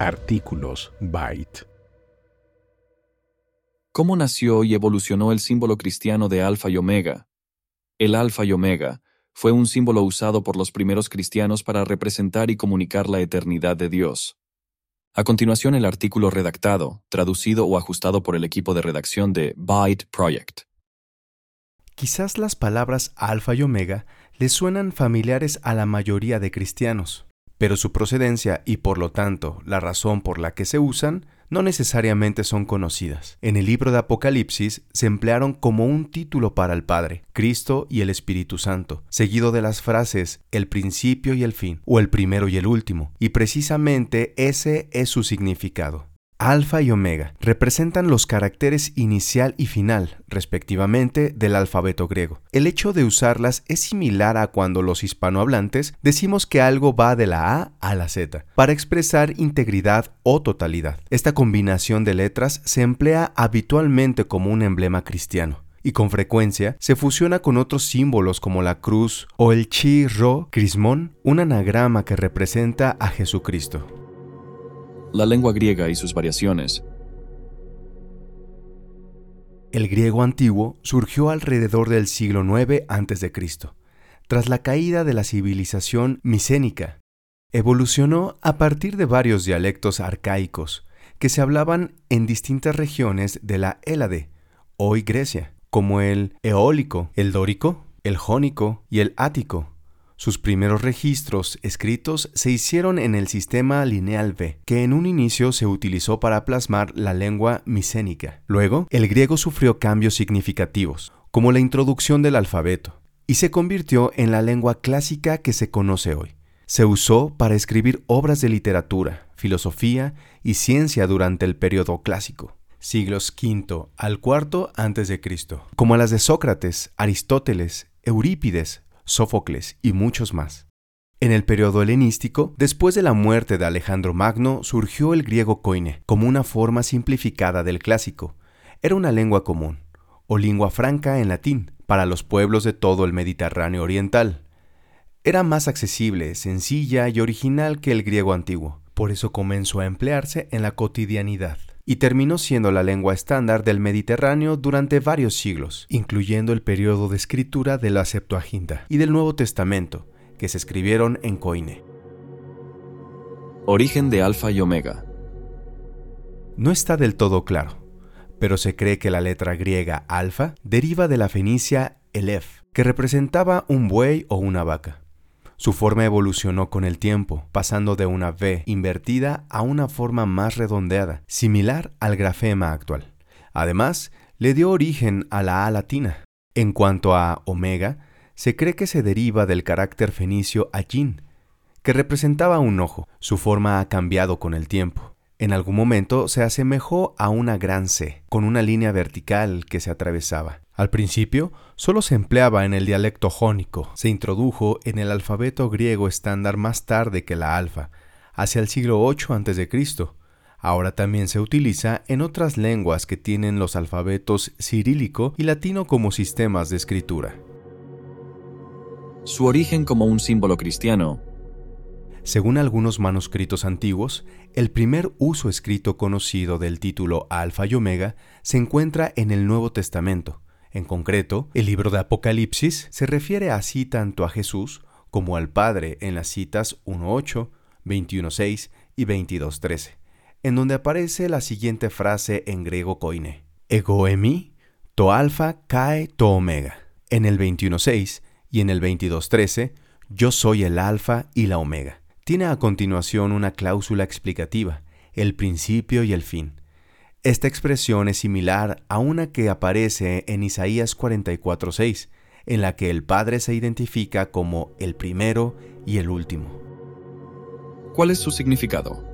Artículos Byte. ¿Cómo nació y evolucionó el símbolo cristiano de Alfa y Omega? El Alfa y Omega fue un símbolo usado por los primeros cristianos para representar y comunicar la eternidad de Dios. A continuación el artículo redactado, traducido o ajustado por el equipo de redacción de Byte Project. Quizás las palabras alfa y omega le suenan familiares a la mayoría de cristianos, pero su procedencia y por lo tanto la razón por la que se usan no necesariamente son conocidas. En el libro de Apocalipsis se emplearon como un título para el Padre, Cristo y el Espíritu Santo, seguido de las frases el principio y el fin, o el primero y el último, y precisamente ese es su significado. Alfa y omega representan los caracteres inicial y final, respectivamente, del alfabeto griego. El hecho de usarlas es similar a cuando los hispanohablantes decimos que algo va de la A a la Z, para expresar integridad o totalidad. Esta combinación de letras se emplea habitualmente como un emblema cristiano y con frecuencia se fusiona con otros símbolos como la cruz o el chi ro crismón, un anagrama que representa a Jesucristo la lengua griega y sus variaciones. El griego antiguo surgió alrededor del siglo IX a.C., tras la caída de la civilización micénica. Evolucionó a partir de varios dialectos arcaicos que se hablaban en distintas regiones de la Hélade, hoy Grecia, como el eólico, el dórico, el jónico y el ático, sus primeros registros escritos se hicieron en el sistema lineal B, que en un inicio se utilizó para plasmar la lengua micénica. Luego, el griego sufrió cambios significativos, como la introducción del alfabeto, y se convirtió en la lengua clásica que se conoce hoy. Se usó para escribir obras de literatura, filosofía y ciencia durante el periodo clásico siglos V al IV a.C., como las de Sócrates, Aristóteles, Eurípides, Sófocles y muchos más. En el periodo helenístico, después de la muerte de Alejandro Magno, surgió el griego koine como una forma simplificada del clásico. Era una lengua común, o lengua franca en latín, para los pueblos de todo el Mediterráneo oriental. Era más accesible, sencilla y original que el griego antiguo, por eso comenzó a emplearse en la cotidianidad y terminó siendo la lengua estándar del Mediterráneo durante varios siglos, incluyendo el periodo de escritura de la Septuaginta y del Nuevo Testamento, que se escribieron en Coine. Origen de Alfa y Omega. No está del todo claro, pero se cree que la letra griega alfa deriva de la fenicia elef, que representaba un buey o una vaca. Su forma evolucionó con el tiempo, pasando de una V invertida a una forma más redondeada, similar al grafema actual. Además, le dio origen a la A latina. En cuanto a omega, se cree que se deriva del carácter fenicio ayin, que representaba un ojo. Su forma ha cambiado con el tiempo. En algún momento se asemejó a una gran C, con una línea vertical que se atravesaba. Al principio, solo se empleaba en el dialecto jónico. Se introdujo en el alfabeto griego estándar más tarde que la alfa, hacia el siglo VIII a.C. Ahora también se utiliza en otras lenguas que tienen los alfabetos cirílico y latino como sistemas de escritura. Su origen como un símbolo cristiano. Según algunos manuscritos antiguos, el primer uso escrito conocido del título Alfa y Omega se encuentra en el Nuevo Testamento, en concreto, el libro de Apocalipsis se refiere así tanto a Jesús como al Padre en las citas 1.8, 21.6 y 22.13, en donde aparece la siguiente frase en griego koine: Ego emi, to alfa cae to omega. En el 21.6 y en el 22.13, yo soy el alfa y la omega. Tiene a continuación una cláusula explicativa, el principio y el fin esta expresión es similar a una que aparece en Isaías 44:6, en la que el Padre se identifica como el primero y el último. ¿Cuál es su significado?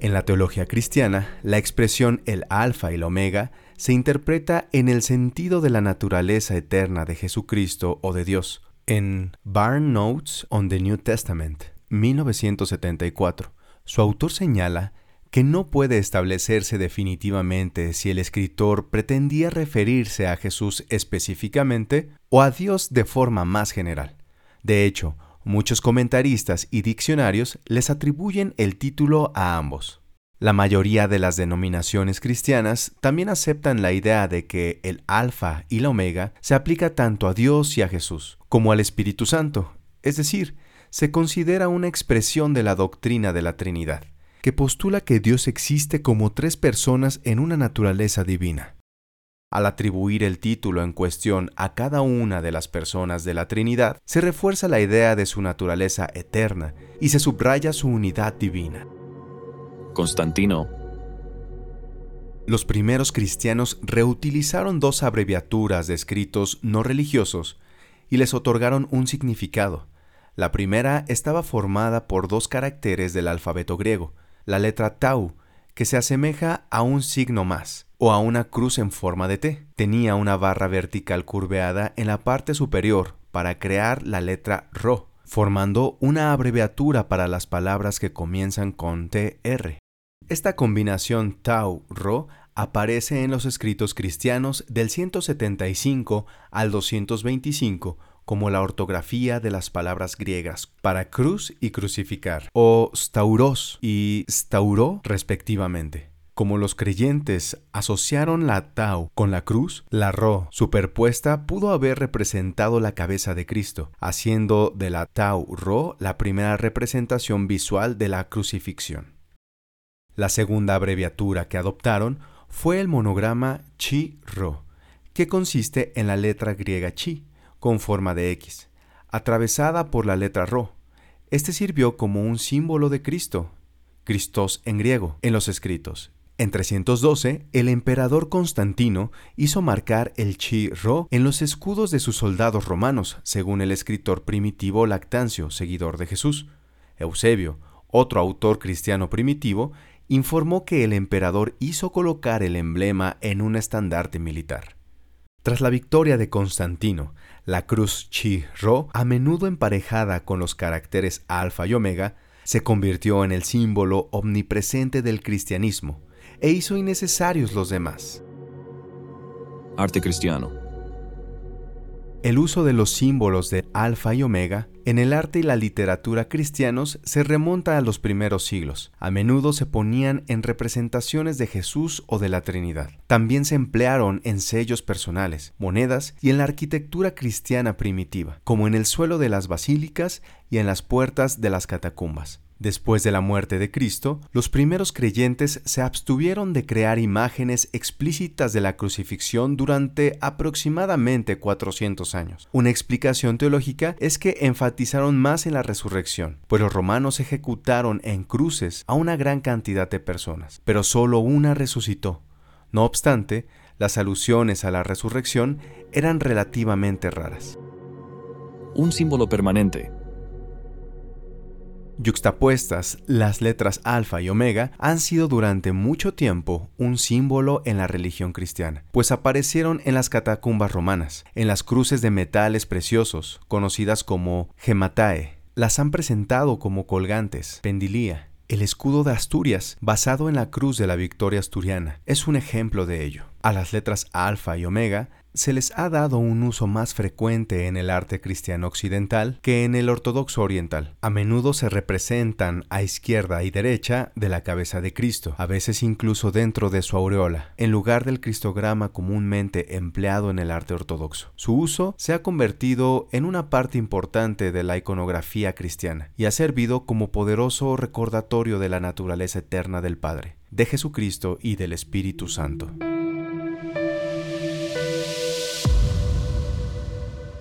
En la teología cristiana, la expresión el alfa y el omega se interpreta en el sentido de la naturaleza eterna de Jesucristo o de Dios. En Barn Notes on the New Testament, 1974, su autor señala que no puede establecerse definitivamente si el escritor pretendía referirse a Jesús específicamente o a Dios de forma más general. De hecho, Muchos comentaristas y diccionarios les atribuyen el título a ambos. La mayoría de las denominaciones cristianas también aceptan la idea de que el alfa y la omega se aplica tanto a Dios y a Jesús, como al Espíritu Santo, es decir, se considera una expresión de la doctrina de la Trinidad, que postula que Dios existe como tres personas en una naturaleza divina. Al atribuir el título en cuestión a cada una de las personas de la Trinidad, se refuerza la idea de su naturaleza eterna y se subraya su unidad divina. Constantino. Los primeros cristianos reutilizaron dos abreviaturas de escritos no religiosos y les otorgaron un significado. La primera estaba formada por dos caracteres del alfabeto griego, la letra tau, que se asemeja a un signo más, o a una cruz en forma de T. Tenía una barra vertical curveada en la parte superior para crear la letra Ro, formando una abreviatura para las palabras que comienzan con TR. Esta combinación Tau-Ro aparece en los escritos cristianos del 175 al 225 como la ortografía de las palabras griegas para cruz y crucificar, o stauros y stauro respectivamente. Como los creyentes asociaron la tau con la cruz, la ro superpuesta pudo haber representado la cabeza de Cristo, haciendo de la tau ro la primera representación visual de la crucifixión. La segunda abreviatura que adoptaron fue el monograma chi ro, que consiste en la letra griega chi, con forma de X, atravesada por la letra ro. Este sirvió como un símbolo de Cristo, Christos en griego, en los escritos, en 312, el emperador Constantino hizo marcar el chi ro en los escudos de sus soldados romanos, según el escritor primitivo Lactancio, seguidor de Jesús. Eusebio, otro autor cristiano primitivo, informó que el emperador hizo colocar el emblema en un estandarte militar. Tras la victoria de Constantino, la cruz chi ro, a menudo emparejada con los caracteres alfa y omega, se convirtió en el símbolo omnipresente del cristianismo, e hizo innecesarios los demás. Arte cristiano. El uso de los símbolos de alfa y omega en el arte y la literatura cristianos se remonta a los primeros siglos. A menudo se ponían en representaciones de Jesús o de la Trinidad. También se emplearon en sellos personales, monedas y en la arquitectura cristiana primitiva, como en el suelo de las basílicas y en las puertas de las catacumbas. Después de la muerte de Cristo, los primeros creyentes se abstuvieron de crear imágenes explícitas de la crucifixión durante aproximadamente 400 años. Una explicación teológica es que enfatizaron más en la resurrección, pues los romanos ejecutaron en cruces a una gran cantidad de personas, pero solo una resucitó. No obstante, las alusiones a la resurrección eran relativamente raras. Un símbolo permanente Yuxtapuestas, las letras alfa y omega han sido durante mucho tiempo un símbolo en la religión cristiana, pues aparecieron en las catacumbas romanas, en las cruces de metales preciosos, conocidas como gematae. Las han presentado como colgantes, pendilía. El escudo de Asturias, basado en la cruz de la victoria asturiana, es un ejemplo de ello. A las letras alfa y omega se les ha dado un uso más frecuente en el arte cristiano occidental que en el ortodoxo oriental. A menudo se representan a izquierda y derecha de la cabeza de Cristo, a veces incluso dentro de su aureola, en lugar del cristograma comúnmente empleado en el arte ortodoxo. Su uso se ha convertido en una parte importante de la iconografía cristiana y ha servido como poderoso recordatorio de la naturaleza eterna del Padre, de Jesucristo y del Espíritu Santo.